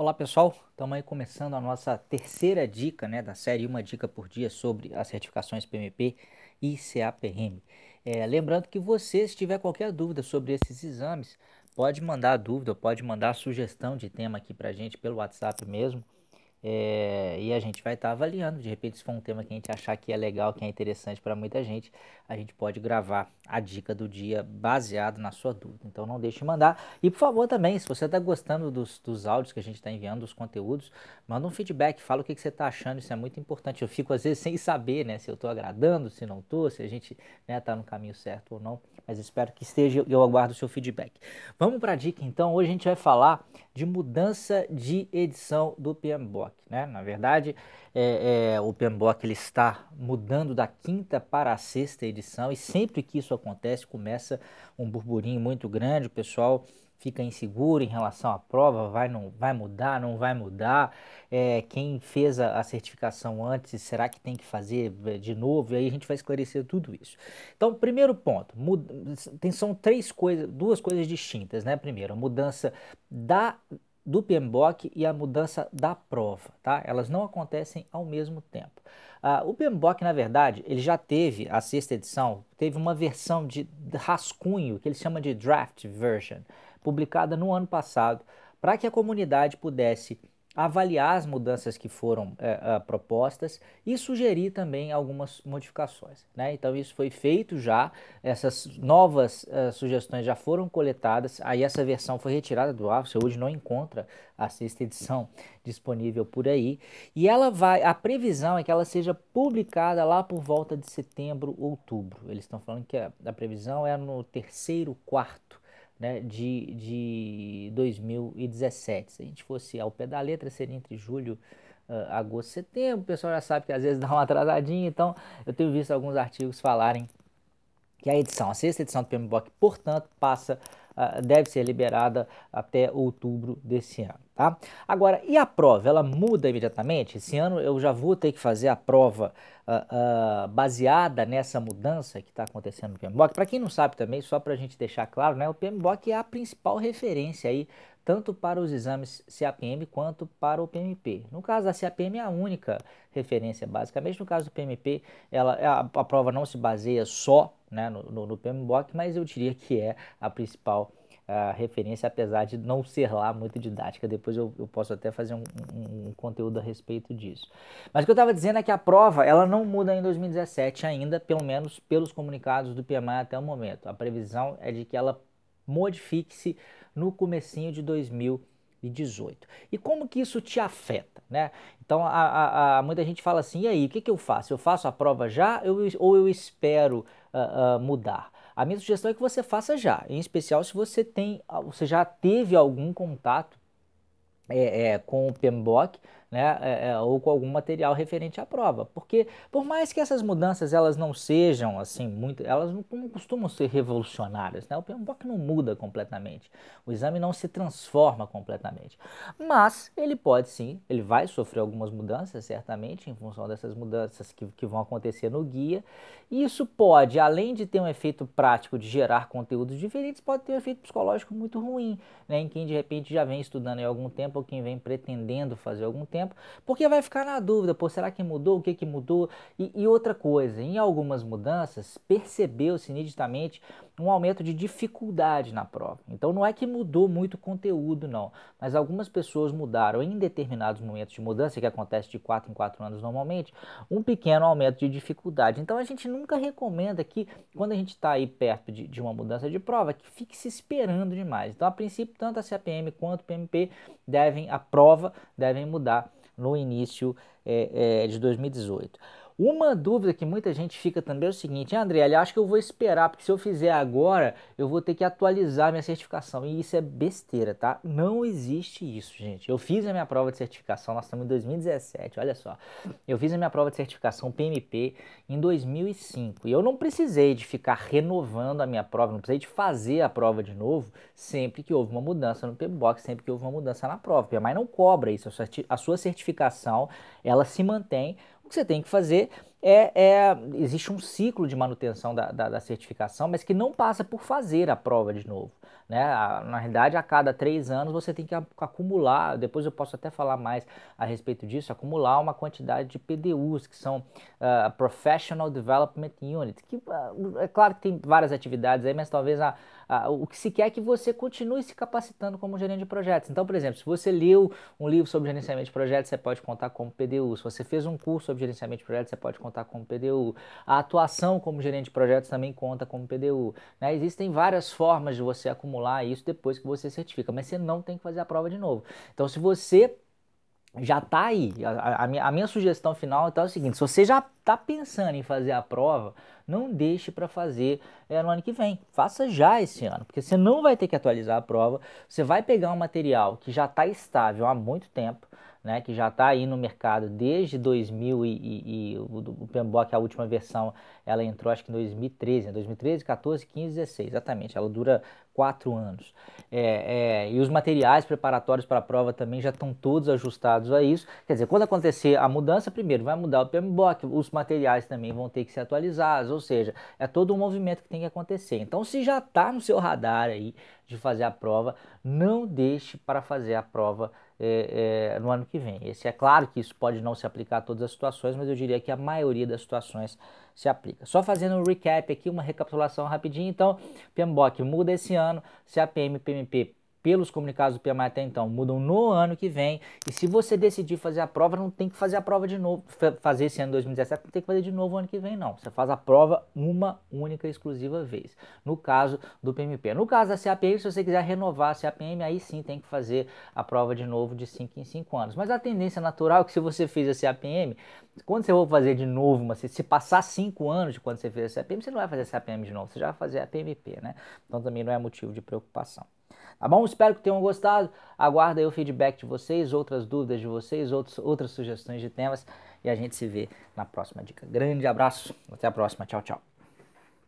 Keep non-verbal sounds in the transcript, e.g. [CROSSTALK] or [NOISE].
Olá pessoal, estamos aí começando a nossa terceira dica né, da série Uma Dica por Dia sobre as certificações PMP e CAPM. É, lembrando que você, se tiver qualquer dúvida sobre esses exames, pode mandar dúvida, pode mandar sugestão de tema aqui para gente pelo WhatsApp mesmo. É, e a gente vai estar tá avaliando. De repente, se for um tema que a gente achar que é legal, que é interessante para muita gente, a gente pode gravar a dica do dia baseado na sua dúvida. Então, não deixe de mandar. E, por favor, também, se você está gostando dos, dos áudios que a gente está enviando, dos conteúdos, manda um feedback, fala o que, que você está achando. Isso é muito importante. Eu fico, às vezes, sem saber né, se eu estou agradando, se não estou, se a gente está né, tá no caminho certo ou não. Mas espero que esteja. Eu aguardo o seu feedback. Vamos para a dica, então. Hoje a gente vai falar de mudança de edição do PMBOK. Né? Na verdade, é, é, o PMBOK ele está mudando da quinta para a sexta edição e sempre que isso acontece começa um burburinho muito grande, o pessoal fica inseguro em relação à prova, vai, não, vai mudar, não vai mudar, é, quem fez a, a, certificação antes, será que tem que fazer é, de novo? E aí a gente vai esclarecer tudo isso. Então, primeiro ponto, muda, tem, são três coisas, duas coisas distintas, né? Primeiro, a mudança da do PMBOK e a mudança da prova, tá? Elas não acontecem ao mesmo tempo. Uh, o PMBOK, na verdade, ele já teve, a sexta edição, teve uma versão de rascunho, que ele chama de draft version, publicada no ano passado, para que a comunidade pudesse avaliar as mudanças que foram é, propostas e sugerir também algumas modificações. Né? Então isso foi feito já, essas novas uh, sugestões já foram coletadas, aí essa versão foi retirada do ar, você hoje não encontra a sexta edição disponível por aí, e ela vai, a previsão é que ela seja publicada lá por volta de setembro, outubro. Eles estão falando que a, a previsão é no terceiro quarto né, de, de 2017. Se a gente fosse ao pé da letra, seria entre julho, uh, agosto, setembro. O pessoal já sabe que às vezes [LAUGHS] dá uma atrasadinha, então eu tenho visto alguns artigos falarem que a edição, a sexta edição do PMBOK, portanto, passa uh, deve ser liberada até outubro desse ano. Tá? Agora, e a prova? Ela muda imediatamente? Esse ano eu já vou ter que fazer a prova uh, uh, baseada nessa mudança que está acontecendo no PMBOK. Para quem não sabe também, só para a gente deixar claro, né, o PMBOK é a principal referência aí, tanto para os exames CAPM quanto para o PMP. No caso da CAPM é a única referência, basicamente. No caso do PMP, ela, a, a prova não se baseia só né, no, no, no PMBOK, mas eu diria que é a principal a referência, apesar de não ser lá muito didática. Depois eu, eu posso até fazer um, um, um, conteúdo a respeito disso. Mas o que eu estava dizendo é que a prova ela não muda em 2017 ainda, pelo menos pelos comunicados do PMI até o momento. A previsão é de que ela modifique-se no comecinho de 2018. E como que isso te afeta, né? Então, a, a, a, muita gente fala assim, e aí, o que, que eu faço? Eu faço a prova já eu, ou eu espero uh, mudar? A minha sugestão é que você faça já, em especial se você tem, você já teve algum contato é, é, com o PMBOK, né, é, é, ou com algum material referente à prova, porque por mais que essas mudanças elas não sejam assim muito, elas não, não costumam ser revolucionárias, né? O PMBOK não muda completamente, o exame não se transforma completamente, mas ele pode sim, ele vai sofrer algumas mudanças certamente em função dessas mudanças que, que vão acontecer no guia, e isso pode, além de ter um efeito prático de gerar conteúdos diferentes, pode ter um efeito psicológico muito ruim, né, em quem de repente já vem estudando há algum tempo ou quem vem pretendendo fazer algum tempo tempo, porque vai ficar na dúvida, pô, será que mudou? O que, que mudou? E, e outra coisa, em algumas mudanças, percebeu-se nitidamente um aumento de dificuldade na prova. Então não é que mudou muito o conteúdo, não, mas algumas pessoas mudaram em determinados momentos de mudança, que acontece de 4 em 4 anos normalmente, um pequeno aumento de dificuldade. Então a gente nunca recomenda que, quando a gente está aí perto de, de, uma mudança de prova, que fique se esperando demais. Então, a princípio, tanto a CAPM quanto o PMP devem, a prova devem mudar no início é, é, de 2018. Uma dúvida que muita gente fica também é o seguinte, André, ele acha que eu vou esperar, porque se eu fizer agora, eu vou ter que atualizar minha certificação. E isso é besteira, tá? Não existe isso, gente. Eu fiz a minha prova de certificação, nós estamos em 2017, olha só. Eu fiz a minha prova de certificação PMP em 2005. E eu não precisei de ficar renovando a minha prova, não precisei de fazer a prova de novo sempre que houve uma mudança no PMBOK, sempre que houve uma mudança na prova. PMI não cobra isso, a sua certificação, ela se mantém o que você tem que fazer é, é, existe um ciclo de manutenção da, da, da, certificação, mas que não passa por fazer a prova de novo. Né? Na realidade, a cada três anos você tem que acumular, depois eu posso até falar mais a respeito disso, acumular uma quantidade de PDUs, que são uh, Professional Development Unit, que uh, é claro que tem várias atividades aí, mas talvez a, a, o que se quer é que você continue se capacitando como gerente de projetos. Então, por exemplo, se você leu um livro sobre gerenciamento de projetos, você pode contar como PDU. Se você fez um curso sobre gerenciamento de projetos, você pode contar como PDU. A atuação como gerente de projetos também conta como PDU. Né? Existem várias formas de você acumular isso depois que você certifica, mas você não tem que fazer a prova de novo. Então, se você já está aí. A, a, minha, a, minha, sugestão final então, é o seguinte: se você já está pensando em fazer a prova, não deixe para fazer é, no ano que vem. Faça já esse ano, porque você não vai ter que atualizar a prova. Você vai pegar um material que já está estável há muito tempo né, que já está aí no mercado desde 2000 e, e, e o, o PMBOK, a última versão, ela entrou acho que em 2013, né, 2013, 14, 15, 16, exatamente, ela dura quatro anos. É, é, e os materiais preparatórios para a prova também já estão todos ajustados a isso. Quer dizer, quando acontecer a mudança, primeiro vai mudar o PMBOK, os materiais também vão ter que ser atualizados, ou seja, é todo um movimento que tem que acontecer. Então, se já está no seu radar aí de fazer a prova, não deixe para fazer a prova é, é, no ano que vem. Esse é claro que isso pode não se aplicar a todas as situações, mas eu diria que a maioria das situações se aplica. Só fazendo um recap aqui, uma recapitulação rapidinho. Então, PMBOK muda esse ano, CAPM e PMP pelos comunicados do PMI até então mudam no ano que vem. E se você decidir fazer a prova, não tem que fazer a prova de novo, fazer esse ano 2017, não tem que fazer de novo ano que vem, não. Você faz a prova uma única e exclusiva vez. No caso do PMP. No caso da CAPM, se você quiser renovar a CAPM, aí sim tem que fazer a prova de novo de 5 em 5 anos. Mas a tendência natural é que se você fez a CAPM, quando você for fazer de novo, uma, se passar 5 anos de quando você fez a CAPM, você não vai fazer a CAPM de novo, você já vai fazer a PMP, né? Então também não é motivo de preocupação. Tá bom? Espero que tenham gostado. Aguardo aí o feedback de vocês, outras dúvidas de vocês, outros, outras sugestões de temas e a gente se vê na próxima dica. Grande abraço, até a próxima. Tchau, tchau.